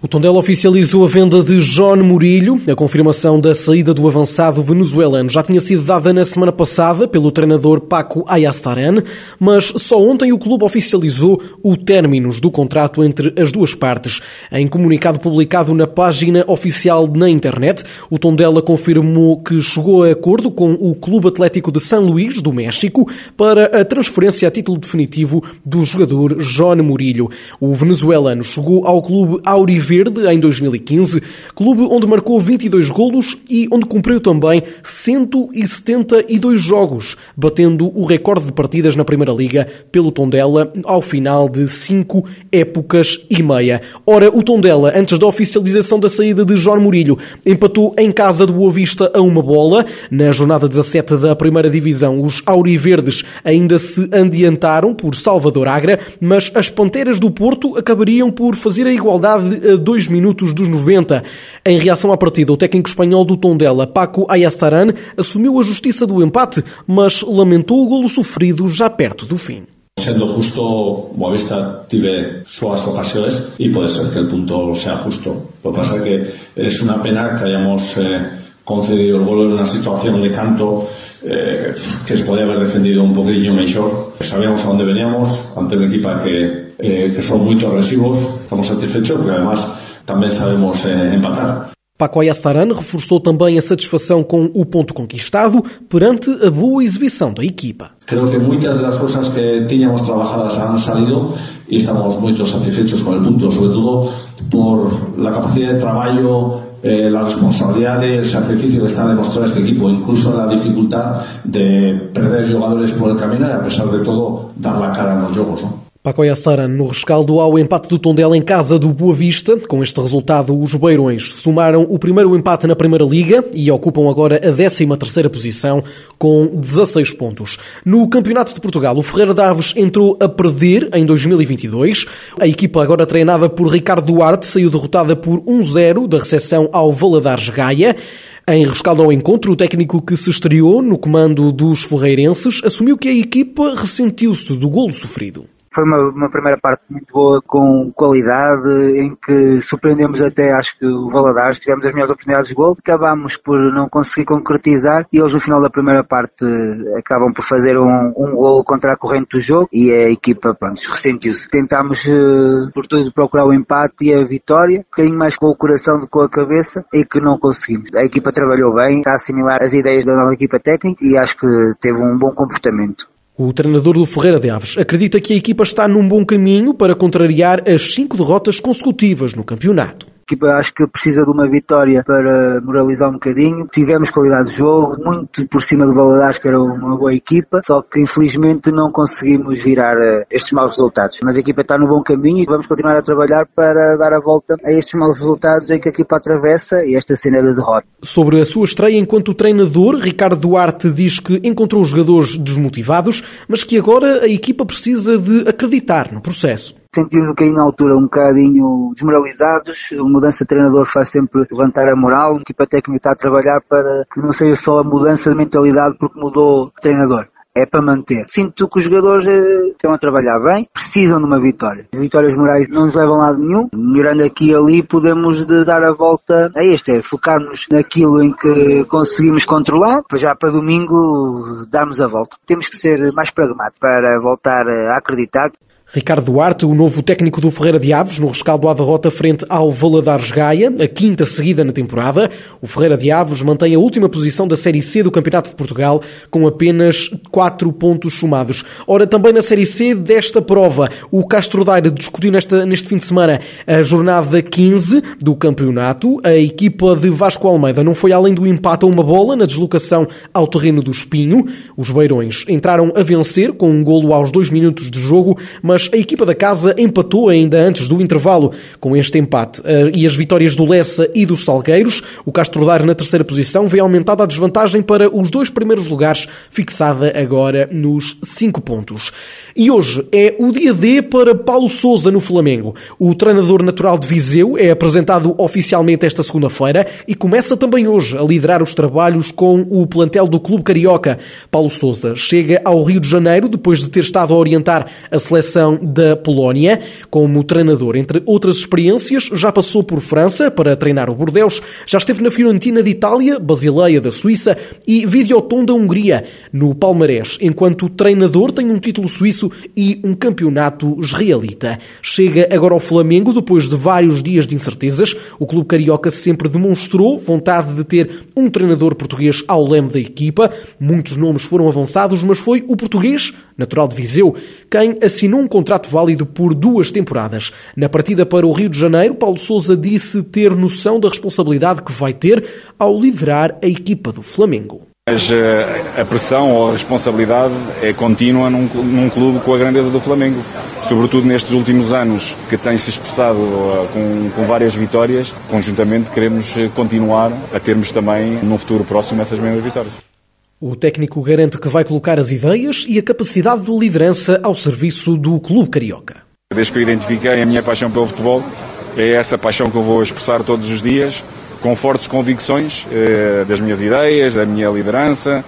O Tondela oficializou a venda de John Murilho. A confirmação da saída do avançado venezuelano já tinha sido dada na semana passada pelo treinador Paco Ayastaran, mas só ontem o clube oficializou o término do contrato entre as duas partes. Em comunicado publicado na página oficial na internet, o Tondela confirmou que chegou a acordo com o Clube Atlético de São Luís, do México, para a transferência a título definitivo do jogador John Murilho. O venezuelano chegou ao clube Auriv Verde em 2015, clube onde marcou 22 golos e onde cumpriu também 172 jogos, batendo o recorde de partidas na Primeira Liga pelo Tondela ao final de cinco épocas e meia. Ora, o Tondela, antes da oficialização da saída de João Murilho, empatou em casa do Boa Vista a uma bola. Na jornada 17 da Primeira Divisão, os Auriverdes ainda se adiantaram por Salvador Agra, mas as Panteras do Porto acabariam por fazer a igualdade a 2 minutos dos 90. Em reação à partida, o técnico espanhol do Tondela, Paco Ayastaran, assumiu a justiça do empate, mas lamentou o golo sofrido já perto do fim. Siendo justo, Boavista tiene sus ocasiones y puede ser que el punto sea justo. Lo que que es una pena que hayamos eh, concedido el gol en una situación de canto eh, que se podía haber defendido un poquillo mejor. Sabíamos a dónde veníamos ante un equipo que, eh, que son muy agresivos. Estamos satisfechos porque además também sabemos eh, empatar. Paco Ayastaran reforçou também a satisfação com o ponto conquistado perante a boa exibição da equipa. Creo que muitas das coisas que tínhamos trabajadas han salido e estamos muito satisfechos com o ponto, sobre todo por la capacidad de trabalho, eh, la responsabilidad el sacrificio que está demostrando este equipo, incluso la dificultad de perder jugadores por el camino y a pesar de todo dar la cara en los juegos. ¿no? Pacoia Sara no rescaldo ao empate do Tondela em casa do Boa Vista. Com este resultado, os Beirões somaram o primeiro empate na Primeira Liga e ocupam agora a 13ª posição com 16 pontos. No Campeonato de Portugal, o Ferreira Daves entrou a perder em 2022. A equipa agora treinada por Ricardo Duarte saiu derrotada por 1-0 da recepção ao Valadares Gaia. Em rescaldo ao encontro, o técnico que se estreou no comando dos ferreirenses assumiu que a equipa ressentiu-se do golo sofrido. Foi uma, uma, primeira parte muito boa, com qualidade, em que surpreendemos até, acho que o Valadares, tivemos as melhores oportunidades de gol, acabámos por não conseguir concretizar e eles no final da primeira parte acabam por fazer um, um gol contra a corrente do jogo e a equipa, pronto, ressentiu-se. Tentámos eh, por tudo procurar o empate e a vitória, um bocadinho mais com o coração do que com a cabeça e que não conseguimos. A equipa trabalhou bem, está a assimilar as ideias da nova equipa técnica e acho que teve um bom comportamento. O treinador do Ferreira de Aves acredita que a equipa está num bom caminho para contrariar as cinco derrotas consecutivas no campeonato equipa acho que precisa de uma vitória para moralizar um bocadinho. Tivemos qualidade de jogo, muito por cima do Valadares, que era uma boa equipa, só que infelizmente não conseguimos virar eh, estes maus resultados. Mas a equipa está no bom caminho e vamos continuar a trabalhar para dar a volta a estes maus resultados em que a equipa atravessa e esta cena da derrota. Sobre a sua estreia enquanto treinador, Ricardo Duarte diz que encontrou jogadores desmotivados, mas que agora a equipa precisa de acreditar no processo sentimos um bocadinho na altura um bocadinho desmoralizados. A mudança de treinador faz sempre levantar a moral. A equipa técnica está a trabalhar para que não seja só a mudança de mentalidade porque mudou o treinador é para manter. Sinto que os jogadores eh, estão a trabalhar bem, precisam de uma vitória. As vitórias morais não nos levam a lado nenhum. Melhorando aqui e ali, podemos dar a volta a este, é focarmos naquilo em que conseguimos controlar, para já para domingo darmos a volta. Temos que ser mais pragmáticos para voltar a acreditar. Ricardo Duarte, o novo técnico do Ferreira de Aves, no rescaldo à derrota frente ao Valadares Gaia, a quinta seguida na temporada. O Ferreira de Aves mantém a última posição da Série C do Campeonato de Portugal, com apenas quatro pontos somados. Ora, também na Série C desta prova, o Castro Daire discutiu nesta, neste fim de semana a jornada 15 do campeonato. A equipa de Vasco Almeida não foi além do empate a uma bola na deslocação ao terreno do Espinho. Os Beirões entraram a vencer com um golo aos dois minutos de jogo, mas mas a equipa da casa empatou ainda antes do intervalo com este empate. Eh, e as vitórias do Lessa e do Salgueiros, o Castro Daire na terceira posição, vê aumentada a desvantagem para os dois primeiros lugares, fixada agora nos 5 pontos. E hoje é o dia D para Paulo Souza no Flamengo. O treinador natural de Viseu é apresentado oficialmente esta segunda-feira e começa também hoje a liderar os trabalhos com o plantel do Clube Carioca. Paulo Souza chega ao Rio de Janeiro depois de ter estado a orientar a seleção da Polónia como treinador. Entre outras experiências, já passou por França para treinar o Bordeaux, já esteve na Fiorentina de Itália, Basileia da Suíça e Videoton da Hungria. No Palmarés, enquanto treinador, tem um título suíço e um campeonato israelita. Chega agora ao Flamengo depois de vários dias de incertezas. O clube carioca sempre demonstrou vontade de ter um treinador português ao leme da equipa. Muitos nomes foram avançados, mas foi o português, natural de Viseu, quem assinou um contrato válido por duas temporadas. Na partida para o Rio de Janeiro, Paulo Sousa disse ter noção da responsabilidade que vai ter ao liderar a equipa do Flamengo. Mas eh, a pressão ou a responsabilidade é contínua num, num, clube com a grandeza do Flamengo. Sobretudo nestes últimos anos, que tem-se expressado eh, com, com, várias vitórias, conjuntamente queremos eh, continuar a termos também, no futuro próximo, essas mesmas vitórias. O técnico garante que vai colocar as ideias e a capacidade de liderança ao serviço do Clube Carioca. Desde que eu identifiquei a minha paixão pelo futebol, é essa paixão que eu vou expressar todos os dias com fortes convicções eh, das minhas ideias, da minha liderança,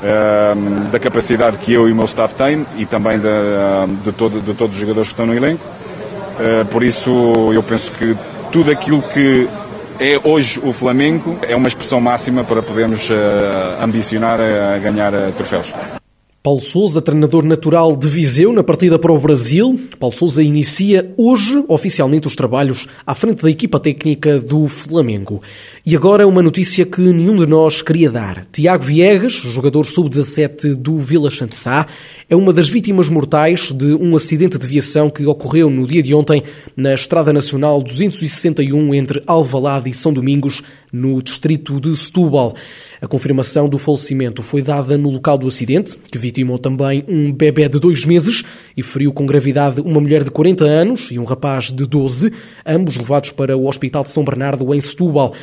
eh, da capacidade que eu e o meu staff têm e também de, de, todo, de todos os jogadores que estão no elenco. Eh, por isso, eu penso que tudo aquilo que é hoje o Flamengo é uma expressão máxima para podermos ambicionar a ganhar troféus. Paulo Souza, treinador natural de Viseu, na partida para o Brasil. Paulo Souza inicia hoje oficialmente os trabalhos à frente da equipa técnica do Flamengo. E agora uma notícia que nenhum de nós queria dar. Tiago Viegas, jogador sub-17 do Vila Santissá, é uma das vítimas mortais de um acidente de viação que ocorreu no dia de ontem na Estrada Nacional 261 entre Alvalade e São Domingos, no distrito de Setúbal. A confirmação do falecimento foi dada no local do acidente, que vitimou também um bebê de dois meses e feriu com gravidade uma mulher de 40 anos e um rapaz de 12, ambos levados para o Hospital de São Bernardo, em Setúbal.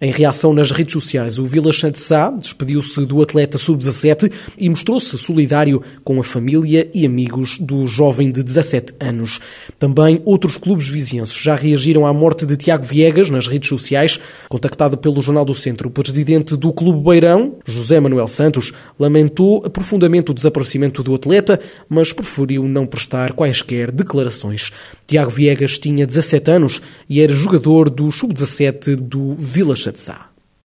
Em reação nas redes sociais, o Vila Sá despediu-se do atleta sub-17 e mostrou-se solidário com a família e amigos do jovem de 17 anos. Também outros clubes vizinhenses já reagiram à morte de Tiago Viegas nas redes sociais. Contactado pelo Jornal do Centro, o presidente do Clube Beirão, José Manuel Santos, lamentou profundamente o desaparecimento do atleta, mas preferiu não prestar quaisquer declarações. Tiago Viegas tinha 17 anos e era jogador do sub-17 do Vila 这啥